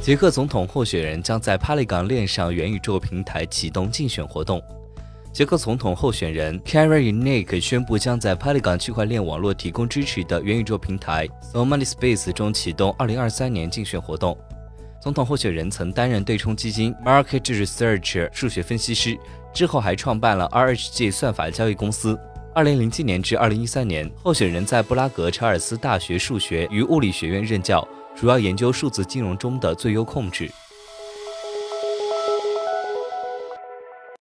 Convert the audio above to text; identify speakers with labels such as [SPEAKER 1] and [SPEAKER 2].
[SPEAKER 1] 捷克总统候选人将在 Polygon 链上元宇宙平台启动竞选活动。捷克总统候选人 k a r y n i k 宣布将在 Polygon 区块链网络提供支持的元宇宙平台 So Money Space 中启动2023年竞选活动。总统候选人曾担任对冲基金 Market Research 数学分析师，之后还创办了 RHG 算法交易公司。2007年至2013年，候选人在布拉格查尔斯大学数学与物理学院任教。主要研究数字金融中的最优控制。